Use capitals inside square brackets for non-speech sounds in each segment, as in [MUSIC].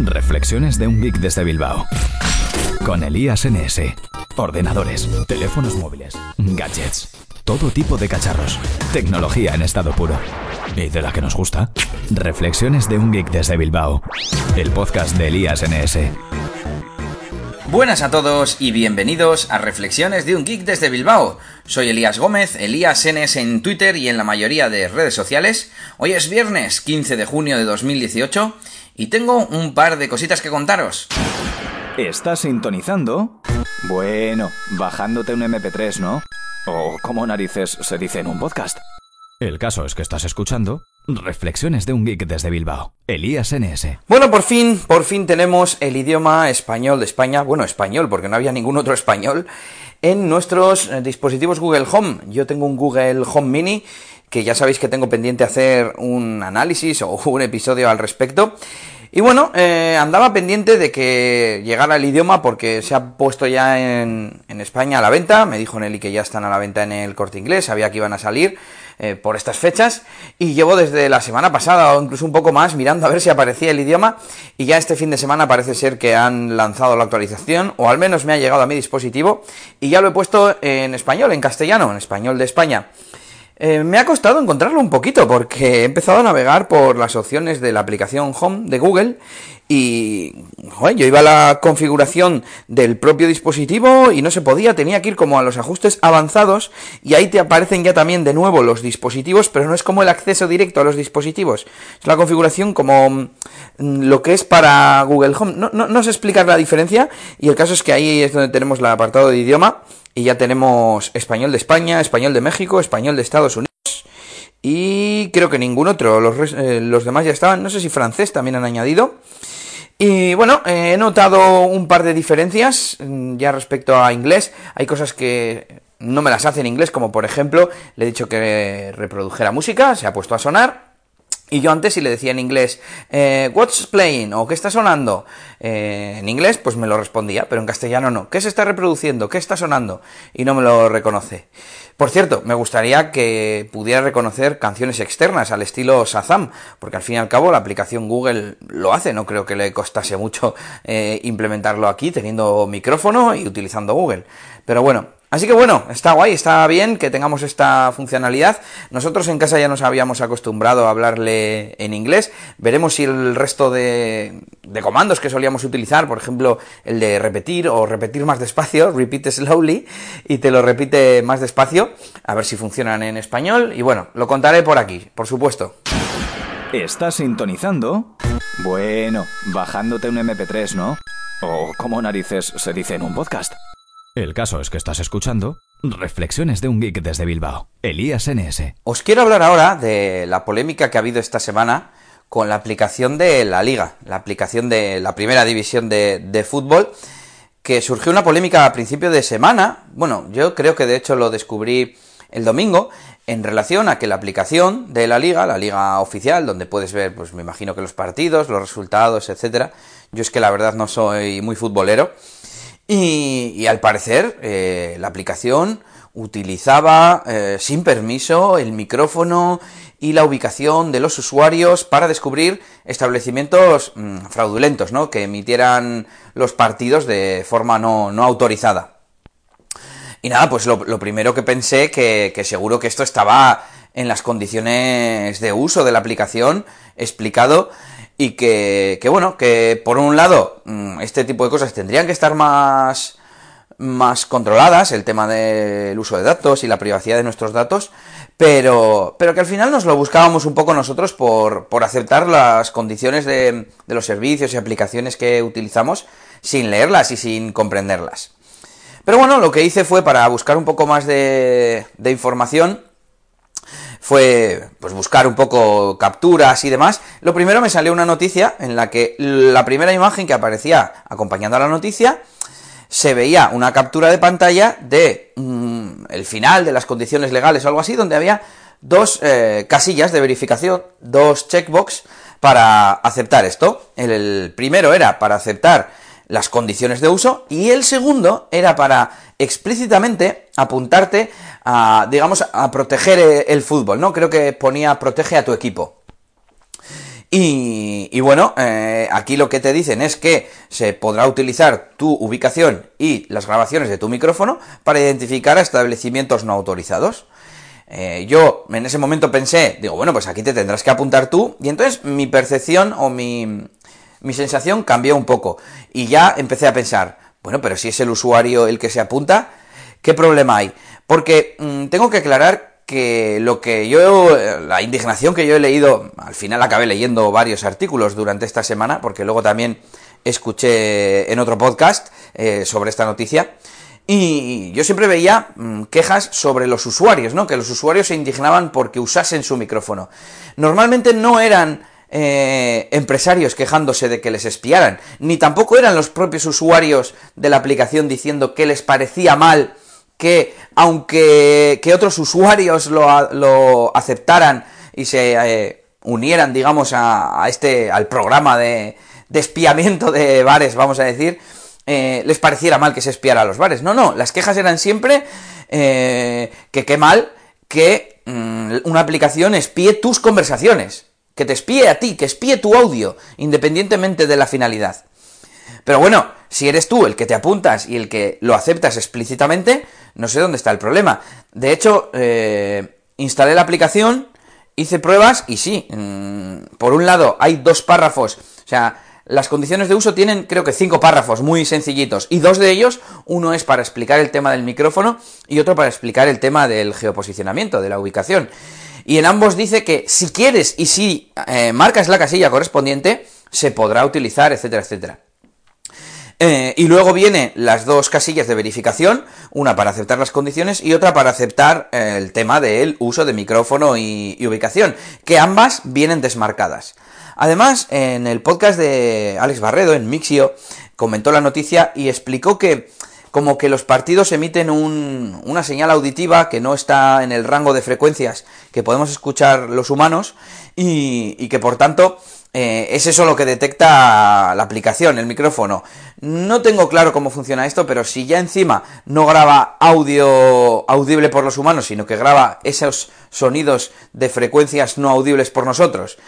Reflexiones de un geek desde Bilbao. Con Elías NS. Ordenadores, teléfonos móviles, gadgets, todo tipo de cacharros. Tecnología en estado puro. ¿Y de la que nos gusta? Reflexiones de un geek desde Bilbao. El podcast de Elías NS. Buenas a todos y bienvenidos a Reflexiones de un Geek desde Bilbao. Soy Elías Gómez, Elías NS en Twitter y en la mayoría de redes sociales. Hoy es viernes 15 de junio de 2018 y tengo un par de cositas que contaros. ¿Estás sintonizando? Bueno, bajándote un MP3, ¿no? O como narices se dice en un podcast. El caso es que estás escuchando Reflexiones de un geek desde Bilbao. Elías NS. Bueno, por fin, por fin tenemos el idioma español de España. Bueno, español, porque no había ningún otro español en nuestros eh, dispositivos Google Home. Yo tengo un Google Home Mini que ya sabéis que tengo pendiente hacer un análisis o un episodio al respecto. Y bueno, eh, andaba pendiente de que llegara el idioma porque se ha puesto ya en, en, España a la venta. Me dijo Nelly que ya están a la venta en el corte inglés, sabía que iban a salir eh, por estas fechas. Y llevo desde la semana pasada o incluso un poco más mirando a ver si aparecía el idioma. Y ya este fin de semana parece ser que han lanzado la actualización, o al menos me ha llegado a mi dispositivo. Y ya lo he puesto en español, en castellano, en español de España. Eh, me ha costado encontrarlo un poquito porque he empezado a navegar por las opciones de la aplicación Home de Google y joder, yo iba a la configuración del propio dispositivo y no se podía, tenía que ir como a los ajustes avanzados y ahí te aparecen ya también de nuevo los dispositivos, pero no es como el acceso directo a los dispositivos, es la configuración como mm, lo que es para Google Home. No, no, no explicar la diferencia y el caso es que ahí es donde tenemos el apartado de idioma y ya tenemos español de España, español de México, español de Estados Unidos. Y creo que ningún otro. Los, eh, demás ya estaban. No sé si francés también han añadido. Y bueno, eh, he notado un par de diferencias mm, ya respecto a inglés. Hay cosas que no me las hace en inglés, como por ejemplo, le he dicho que reprodujera música, se ha puesto a sonar. Y yo antes si le decía en inglés, eh, what's playing? o qué está sonando, eh, en inglés pues me lo respondía, pero en castellano no. ¿Qué se está reproduciendo? ¿Qué está sonando? Y no me lo reconoce. Por cierto, me gustaría que pudiera reconocer canciones externas al estilo Shazam, porque al fin y al cabo la aplicación Google lo hace, no creo que le costase mucho eh, implementarlo aquí teniendo micrófono y utilizando Google. Pero bueno, Así que bueno, está guay, está bien que tengamos esta funcionalidad. Nosotros en casa ya nos habíamos acostumbrado a hablarle en inglés. Veremos si el resto de, de, comandos que solíamos utilizar, por ejemplo, el de repetir o repetir más despacio, [LAUGHS] repeat slowly, y te lo repite más despacio, a ver si funcionan en español. Y bueno, lo contaré por aquí, por supuesto. ¿Estás sintonizando? Bueno, bajándote un MP3, ¿no? O como narices se dice en un podcast. El caso es que estás escuchando Reflexiones de un geek desde Bilbao. Elías NS. Os quiero hablar ahora de la polémica que ha habido esta semana con la aplicación de la Liga, la aplicación de la primera división de, de fútbol, que surgió una polémica a principio de semana. Bueno, yo creo que de hecho lo descubrí el domingo en relación a que la aplicación de la liga, la liga oficial, donde puedes ver, pues me imagino que los partidos, los resultados, etcétera. Yo es que la verdad no soy muy futbolero. Y, y al parecer eh, la aplicación utilizaba eh, sin permiso el micrófono y la ubicación de los usuarios para descubrir establecimientos mmm, fraudulentos, ¿no? Que emitieran los partidos de forma no, no autorizada. Y nada, pues lo, primero que pensé que seguro que esto estaba en las condiciones de uso de la aplicación explicado y que, que, bueno, que por un lado este tipo de cosas tendrían que estar más, más controladas, el tema del uso de datos y la privacidad de nuestros datos, pero, pero que al final nos lo buscábamos un poco nosotros por, por aceptar las condiciones de, de los servicios y aplicaciones que utilizamos sin leerlas y sin comprenderlas. Pero bueno, lo que hice fue para buscar un poco más de, de información, fue pues buscar un poco capturas y demás. Lo primero me salió una noticia en la que la primera imagen que aparecía acompañando a la noticia se veía una captura de pantalla de mmm, el final de las condiciones legales o algo así, donde había dos eh, casillas de verificación, dos checkbox para aceptar esto. El, el primero era para aceptar las condiciones de uso y el segundo era para explícitamente apuntarte a, digamos, a proteger el fútbol, ¿no? Creo que ponía protege a tu equipo. Y, bueno, eh, aquí lo que te dicen es que se podrá utilizar tu ubicación y las grabaciones de tu micrófono para identificar a establecimientos no autorizados. Eh, yo en ese momento pensé, digo, bueno, pues aquí te tendrás que apuntar tú. Y entonces mi percepción o mi, mi sensación cambió un poco. Y ya empecé a pensar, bueno, pero si es el usuario el que se apunta, ¿qué problema hay? Porque mm, tengo que aclarar que lo que yo, la indignación que yo he leído, al final acabé leyendo varios artículos durante esta semana, porque luego también escuché en otro podcast eh, sobre esta noticia, y yo siempre veía mm, quejas sobre los usuarios, ¿no? Que los usuarios se indignaban porque usasen su micrófono. Normalmente no eran eh, empresarios quejándose de que les espiaran, ni tampoco eran los propios usuarios de la aplicación diciendo que les parecía mal que aunque que otros usuarios lo, aceptaran y se eh, unieran, digamos, a, este, al programa de, de, espiamiento de bares, vamos a decir, eh, les pareciera mal que se espiara a los bares. No, no, las quejas eran siempre que qué mal que mm, una aplicación espíe tus conversaciones, que te espíe a ti, que espíe tu audio, independientemente de la finalidad. Pero bueno, si eres tú el que te apuntas y el que lo aceptas explícitamente, no sé dónde está el problema. De hecho, eh, instalé la aplicación, hice pruebas y sí, mm, por un lado hay dos párrafos, o sea, las condiciones de uso tienen creo que cinco párrafos muy sencillitos y dos de ellos, uno es para explicar el tema del micrófono y otro para explicar el tema del geoposicionamiento, de la ubicación. Y en ambos dice que si quieres y si eh, marcas la casilla correspondiente, se podrá utilizar, etcétera, etcétera. Eh, y luego vienen las dos casillas de verificación, una para aceptar las condiciones y otra para aceptar eh, el tema del uso de micrófono y, ubicación, que ambas vienen desmarcadas. Además, en el podcast de Alex Barredo, en Mixio, comentó la noticia y explicó que como que los partidos emiten una señal auditiva que no está en el rango de frecuencias que podemos escuchar los humanos y que por tanto eh, es eso lo que detecta la aplicación, el micrófono. No tengo claro cómo funciona esto, pero si ya encima no graba audio audible por los humanos, sino que graba esos sonidos de frecuencias no audibles por nosotros,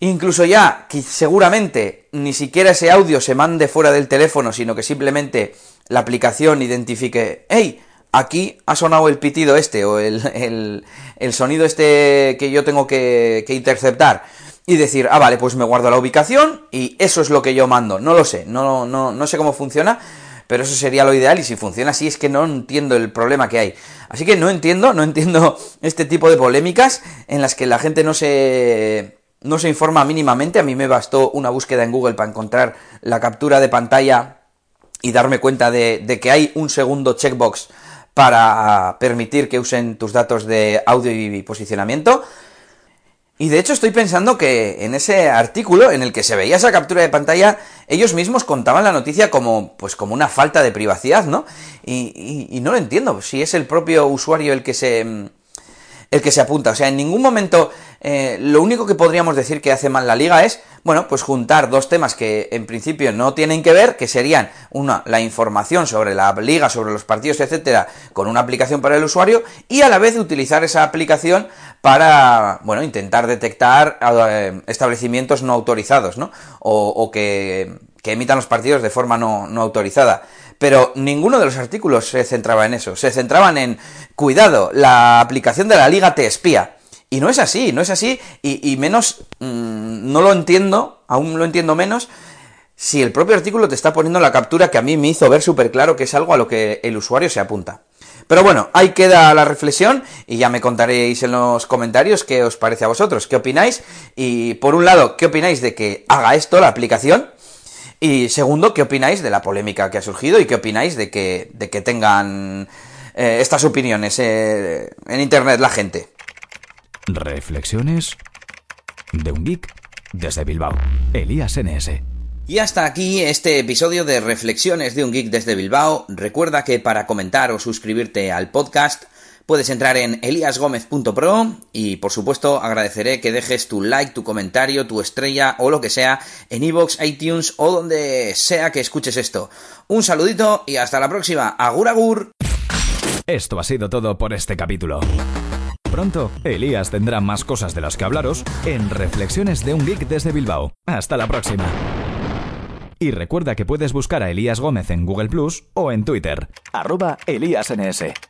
incluso ya que seguramente ni siquiera ese audio se mande fuera del teléfono, sino que simplemente la aplicación identifique, hey, aquí ha sonado el pitido este o el, sonido este que yo tengo que interceptar y decir, ah, vale, pues me guardo la ubicación y eso es lo que yo mando. No lo sé, no, no, no sé cómo funciona, pero eso sería lo ideal y si funciona así es que no entiendo el problema que hay. Así que no entiendo, no entiendo este tipo de polémicas en las que la gente no se no se informa mínimamente. A mí me bastó una búsqueda en Google para encontrar la captura de pantalla y darme cuenta de, que hay un segundo checkbox para permitir que usen tus datos de audio y posicionamiento. Y de hecho estoy pensando que en ese artículo en el que se veía esa captura de pantalla, ellos mismos contaban la noticia como, pues como una falta de privacidad, ¿no? Y, y, no lo entiendo, si es el propio usuario el que se, el que se apunta. O sea, en ningún momento eh, lo único que podríamos decir que hace mal la liga es, bueno, pues juntar dos temas que en principio no tienen que ver, que serían una, la información sobre la liga, sobre los partidos, etcétera, con una aplicación para el usuario, y a la vez utilizar esa aplicación para, bueno, intentar detectar eh, establecimientos no autorizados, ¿no? O, que, emitan los partidos de forma no, no autorizada. Pero ninguno de los artículos se centraba en eso. Se centraban en, cuidado, la aplicación de la liga te espía. Y no es así, no es así, y, menos, mm, no lo entiendo, aún lo entiendo menos, si el propio artículo te está poniendo la captura que a mí me hizo ver súper claro que es algo a lo que el usuario se apunta. Pero bueno, ahí queda la reflexión y ya me contaréis en los comentarios qué os parece a vosotros, qué opináis y por un lado, qué opináis de que haga esto la aplicación y segundo, qué opináis de la polémica que ha surgido y qué opináis de que, de que tengan eh, estas opiniones eh, en Internet la gente. Reflexiones de un geek desde Bilbao. Elías NS. Y hasta aquí este episodio de Reflexiones de un geek desde Bilbao. Recuerda que para comentar o suscribirte al podcast puedes entrar en eliasgomez.pro y por supuesto agradeceré que dejes tu like, tu comentario, tu estrella o lo que sea en iVoox, iTunes o donde sea que escuches esto. Un saludito y hasta la próxima. Agur agur. Esto ha sido todo por este capítulo. Pronto, Elías tendrá más cosas de las que hablaros en Reflexiones de un Geek desde Bilbao. Hasta la próxima. Y recuerda que puedes buscar a Elías Gómez en Google Plus o en Twitter, arroba ElíasNS.